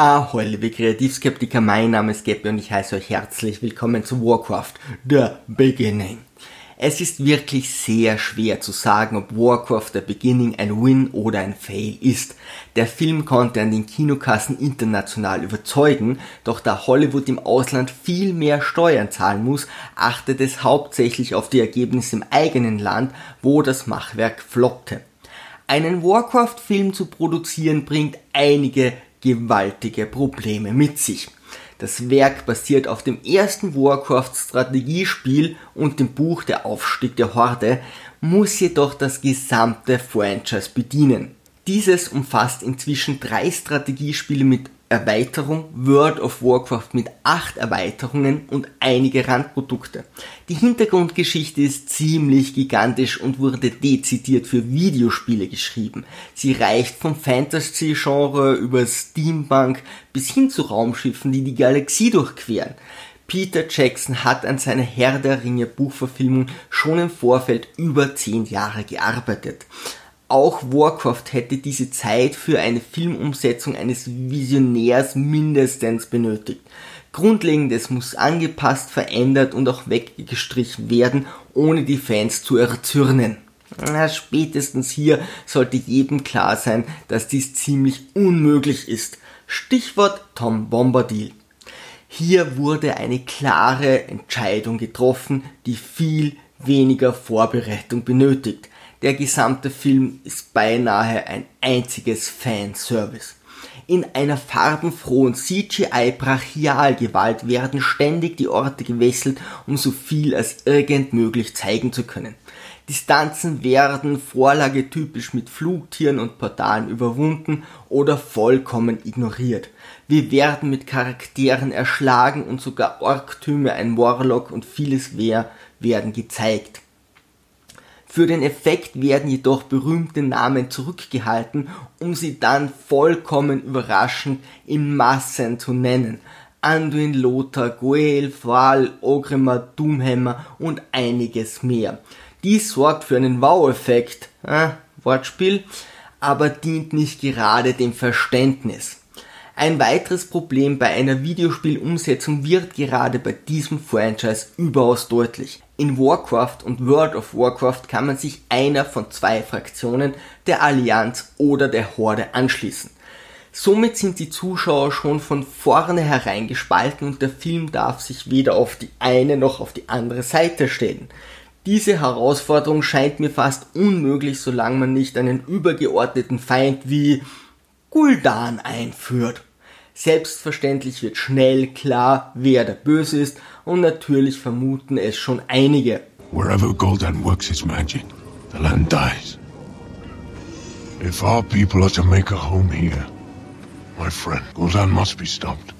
Ahoi, liebe Kreativskeptiker, mein Name ist Gabby und ich heiße euch herzlich willkommen zu Warcraft, The Beginning. Es ist wirklich sehr schwer zu sagen, ob Warcraft The Beginning ein Win oder ein Fail ist. Der Film konnte an den Kinokassen international überzeugen, doch da Hollywood im Ausland viel mehr Steuern zahlen muss, achtet es hauptsächlich auf die Ergebnisse im eigenen Land, wo das Machwerk floppte. Einen Warcraft-Film zu produzieren bringt einige gewaltige Probleme mit sich. Das Werk basiert auf dem ersten Warcraft Strategiespiel und dem Buch Der Aufstieg der Horde, muss jedoch das gesamte Franchise bedienen. Dieses umfasst inzwischen drei Strategiespiele mit Erweiterung World of Warcraft mit acht Erweiterungen und einige Randprodukte. Die Hintergrundgeschichte ist ziemlich gigantisch und wurde dezidiert für Videospiele geschrieben. Sie reicht vom Fantasy-Genre über Steampunk bis hin zu Raumschiffen, die die Galaxie durchqueren. Peter Jackson hat an seiner Herr der Ringe Buchverfilmung schon im Vorfeld über zehn Jahre gearbeitet. Auch Warcraft hätte diese Zeit für eine Filmumsetzung eines Visionärs mindestens benötigt. Grundlegendes muss angepasst, verändert und auch weggestrichen werden, ohne die Fans zu erzürnen. Na, spätestens hier sollte jedem klar sein, dass dies ziemlich unmöglich ist. Stichwort Tom Bombadil. Hier wurde eine klare Entscheidung getroffen, die viel weniger Vorbereitung benötigt. Der gesamte Film ist beinahe ein einziges Fanservice. In einer farbenfrohen CGI-Brachialgewalt werden ständig die Orte gewechselt, um so viel als irgend möglich zeigen zu können. Distanzen werden vorlagetypisch mit Flugtieren und Portalen überwunden oder vollkommen ignoriert. Wir werden mit Charakteren erschlagen und sogar Orktüme, ein Warlock und vieles mehr werden gezeigt. Für den Effekt werden jedoch berühmte Namen zurückgehalten, um sie dann vollkommen überraschend in Massen zu nennen. Anduin, Lothar, Goel, Thrall, Ogrimmar, Doomhammer und einiges mehr. Dies sorgt für einen Wow-Effekt, äh, Wortspiel, aber dient nicht gerade dem Verständnis. Ein weiteres Problem bei einer Videospielumsetzung wird gerade bei diesem Franchise überaus deutlich. In Warcraft und World of Warcraft kann man sich einer von zwei Fraktionen, der Allianz oder der Horde anschließen. Somit sind die Zuschauer schon von vornherein gespalten und der Film darf sich weder auf die eine noch auf die andere Seite stellen. Diese Herausforderung scheint mir fast unmöglich, solange man nicht einen übergeordneten Feind wie Guldan einführt. Selbstverständlich wird schnell klar, wer der Böse ist und natürlich vermuten es schon einige. Wherever Gul'dan works his magic, the land dies. If our people are to make a home here, my friend, Gul'dan must be stopped.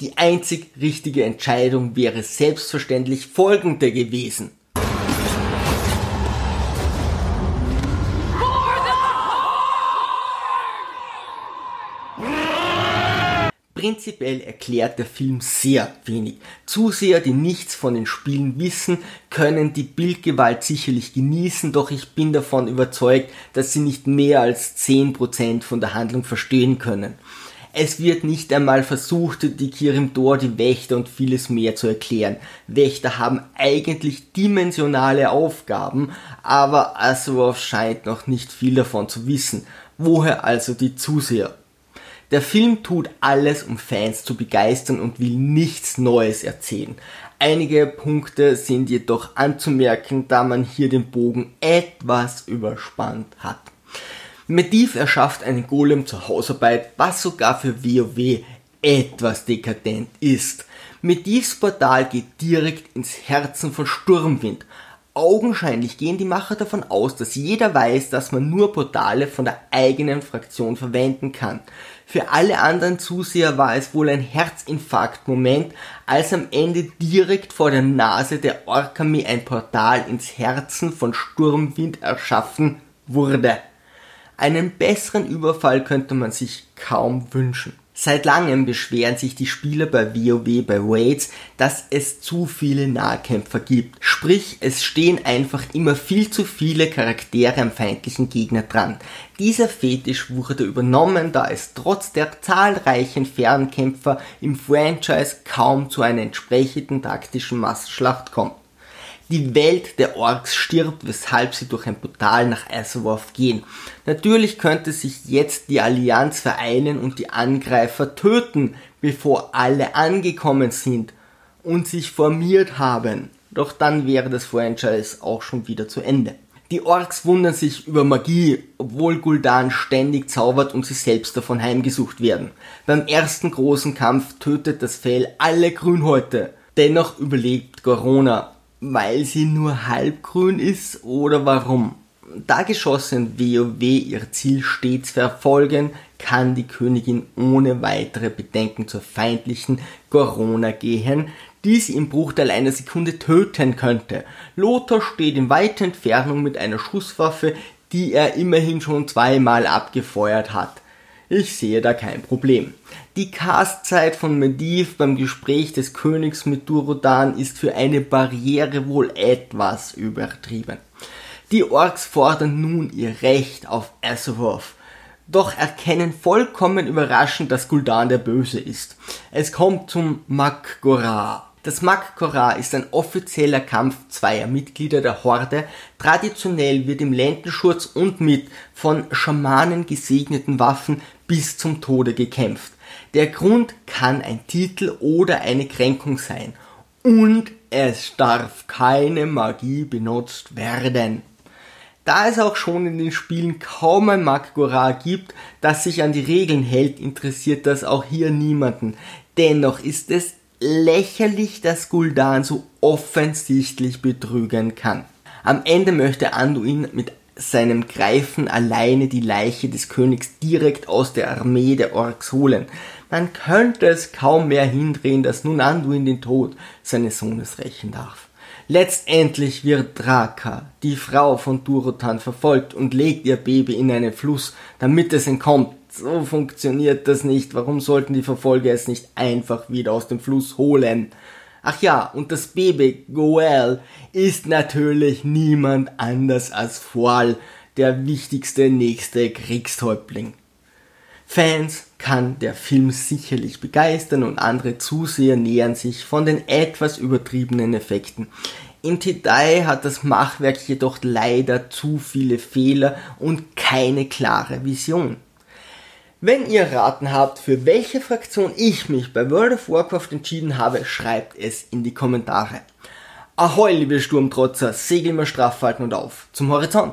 Die einzig richtige Entscheidung wäre selbstverständlich folgende gewesen. Prinzipiell erklärt der Film sehr wenig. Zuseher, die nichts von den Spielen wissen, können die Bildgewalt sicherlich genießen, doch ich bin davon überzeugt, dass sie nicht mehr als 10% von der Handlung verstehen können. Es wird nicht einmal versucht, die Kirim Dor, die Wächter und vieles mehr zu erklären. Wächter haben eigentlich dimensionale Aufgaben, aber Azeroth scheint noch nicht viel davon zu wissen. Woher also die Zuseher? Der Film tut alles, um Fans zu begeistern und will nichts Neues erzählen. Einige Punkte sind jedoch anzumerken, da man hier den Bogen etwas überspannt hat. Medivh erschafft einen Golem zur Hausarbeit, was sogar für WoW etwas dekadent ist. Medivhs Portal geht direkt ins Herzen von Sturmwind. Augenscheinlich gehen die Macher davon aus, dass jeder weiß, dass man nur Portale von der eigenen Fraktion verwenden kann. Für alle anderen Zuseher war es wohl ein Herzinfarkt-Moment, als am Ende direkt vor der Nase der Orkami ein Portal ins Herzen von Sturmwind erschaffen wurde. Einen besseren Überfall könnte man sich kaum wünschen. Seit langem beschweren sich die Spieler bei WoW bei Raids, dass es zu viele Nahkämpfer gibt. Sprich, es stehen einfach immer viel zu viele Charaktere am feindlichen Gegner dran. Dieser Fetisch wurde übernommen, da es trotz der zahlreichen Fernkämpfer im Franchise kaum zu einer entsprechenden taktischen Massenschlacht kommt. Die Welt der Orks stirbt, weshalb sie durch ein Portal nach Azeroth gehen. Natürlich könnte sich jetzt die Allianz vereinen und die Angreifer töten, bevor alle angekommen sind und sich formiert haben. Doch dann wäre das Franchise auch schon wieder zu Ende. Die Orks wundern sich über Magie, obwohl Gul'dan ständig zaubert und sie selbst davon heimgesucht werden. Beim ersten großen Kampf tötet das Fell alle Grünhäute. Dennoch überlebt Corona weil sie nur halbgrün ist oder warum? Da geschossen WoW ihr Ziel stets verfolgen, kann die Königin ohne weitere Bedenken zur feindlichen Corona gehen, die sie im Bruchteil einer Sekunde töten könnte. Lothar steht in weiter Entfernung mit einer Schusswaffe, die er immerhin schon zweimal abgefeuert hat. Ich sehe da kein Problem. Die Castzeit von Medivh beim Gespräch des Königs mit Durodan ist für eine Barriere wohl etwas übertrieben. Die Orks fordern nun ihr Recht auf Azeroth, doch erkennen vollkommen überraschend, dass Gul'dan der Böse ist. Es kommt zum Mak'gora. Das Mak'gora ist ein offizieller Kampf zweier Mitglieder der Horde. Traditionell wird im Lendenschurz und mit von Schamanen gesegneten Waffen bis zum Tode gekämpft. Der Grund kann ein Titel oder eine Kränkung sein. Und es darf keine Magie benutzt werden. Da es auch schon in den Spielen kaum ein Makgora gibt, das sich an die Regeln hält, interessiert das auch hier niemanden. Dennoch ist es lächerlich, dass Gul'dan so offensichtlich betrügen kann. Am Ende möchte Anduin mit seinem Greifen alleine die Leiche des Königs direkt aus der Armee der Orks holen. Man könnte es kaum mehr hindrehen, dass nun Anduin den Tod seines Sohnes rächen darf. Letztendlich wird Draka, die Frau von Durotan, verfolgt und legt ihr Baby in einen Fluss, damit es entkommt. So funktioniert das nicht. Warum sollten die Verfolger es nicht einfach wieder aus dem Fluss holen? Ach ja, und das Baby Goel ist natürlich niemand anders als Foal, der wichtigste nächste Kriegshäuptling. Fans kann der Film sicherlich begeistern und andere Zuseher nähern sich von den etwas übertriebenen Effekten. In Tidai hat das Machwerk jedoch leider zu viele Fehler und keine klare Vision. Wenn ihr raten habt, für welche Fraktion ich mich bei World of Warcraft entschieden habe, schreibt es in die Kommentare. Ahoi, liebe Sturmtrotzer, segel mal straff halten und auf zum Horizont!